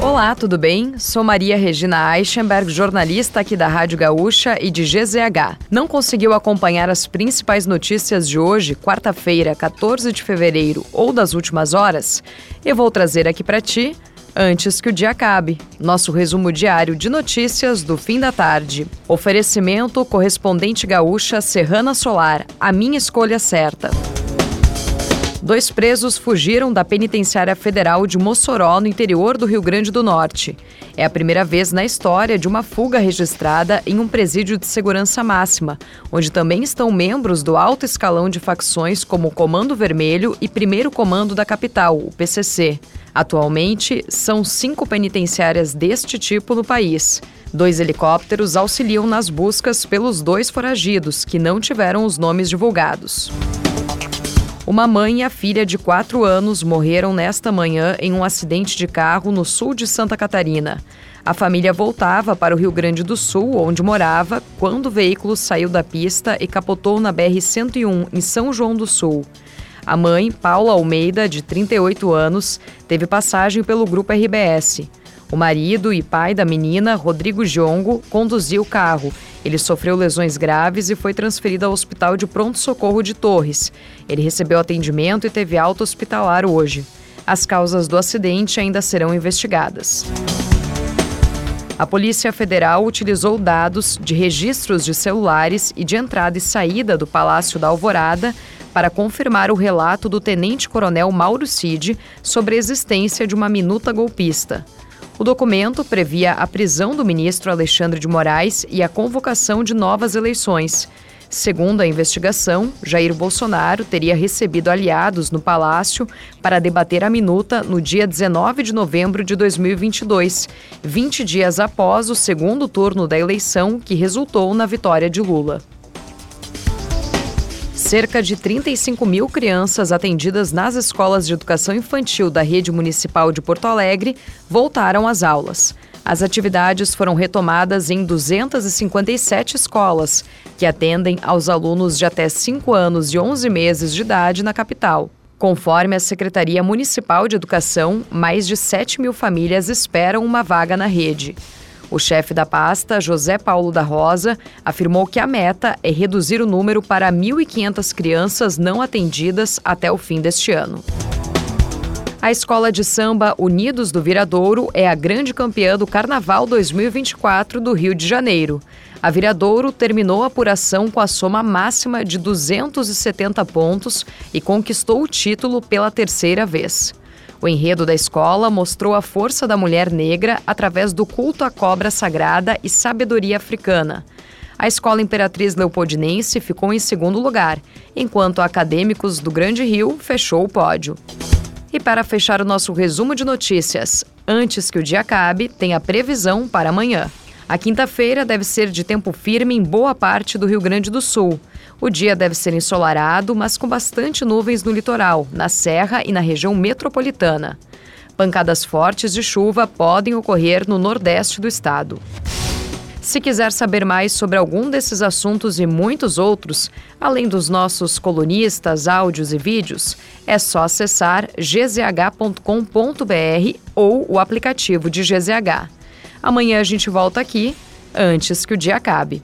Olá, tudo bem? Sou Maria Regina Eichenberg, jornalista aqui da Rádio Gaúcha e de GZH. Não conseguiu acompanhar as principais notícias de hoje, quarta-feira, 14 de fevereiro, ou das últimas horas? Eu vou trazer aqui para ti antes que o dia acabe. Nosso resumo diário de notícias do fim da tarde. Oferecimento correspondente gaúcha Serrana Solar, a minha escolha certa. Dois presos fugiram da penitenciária federal de Mossoró, no interior do Rio Grande do Norte. É a primeira vez na história de uma fuga registrada em um presídio de segurança máxima, onde também estão membros do alto escalão de facções como o Comando Vermelho e Primeiro Comando da Capital, o PCC. Atualmente, são cinco penitenciárias deste tipo no país. Dois helicópteros auxiliam nas buscas pelos dois foragidos, que não tiveram os nomes divulgados. Uma mãe e a filha de quatro anos morreram nesta manhã em um acidente de carro no sul de Santa Catarina. A família voltava para o Rio Grande do Sul, onde morava, quando o veículo saiu da pista e capotou na BR-101, em São João do Sul. A mãe, Paula Almeida, de 38 anos, teve passagem pelo grupo RBS. O marido e pai da menina, Rodrigo Jongo, conduziu o carro ele sofreu lesões graves e foi transferido ao Hospital de Pronto-Socorro de Torres. Ele recebeu atendimento e teve alta hospitalar hoje. As causas do acidente ainda serão investigadas. A Polícia Federal utilizou dados de registros de celulares e de entrada e saída do Palácio da Alvorada para confirmar o relato do tenente-coronel Mauro Cid sobre a existência de uma minuta golpista. O documento previa a prisão do ministro Alexandre de Moraes e a convocação de novas eleições. Segundo a investigação, Jair Bolsonaro teria recebido aliados no palácio para debater a minuta no dia 19 de novembro de 2022, 20 dias após o segundo turno da eleição que resultou na vitória de Lula. Cerca de 35 mil crianças atendidas nas escolas de educação infantil da rede municipal de Porto Alegre voltaram às aulas. As atividades foram retomadas em 257 escolas, que atendem aos alunos de até 5 anos e 11 meses de idade na capital. Conforme a Secretaria Municipal de Educação, mais de 7 mil famílias esperam uma vaga na rede. O chefe da pasta, José Paulo da Rosa, afirmou que a meta é reduzir o número para 1.500 crianças não atendidas até o fim deste ano. A escola de samba Unidos do Viradouro é a grande campeã do Carnaval 2024 do Rio de Janeiro. A Viradouro terminou a apuração com a soma máxima de 270 pontos e conquistou o título pela terceira vez. O enredo da escola mostrou a força da mulher negra através do culto à cobra sagrada e sabedoria africana. A Escola Imperatriz Leopoldinense ficou em segundo lugar, enquanto Acadêmicos do Grande Rio fechou o pódio. E para fechar o nosso resumo de notícias, antes que o dia acabe, tem a previsão para amanhã. A quinta-feira deve ser de tempo firme em boa parte do Rio Grande do Sul. O dia deve ser ensolarado, mas com bastante nuvens no litoral, na Serra e na região metropolitana. Pancadas fortes de chuva podem ocorrer no nordeste do estado. Se quiser saber mais sobre algum desses assuntos e muitos outros, além dos nossos colunistas, áudios e vídeos, é só acessar gzh.com.br ou o aplicativo de GZH. Amanhã a gente volta aqui, antes que o dia acabe.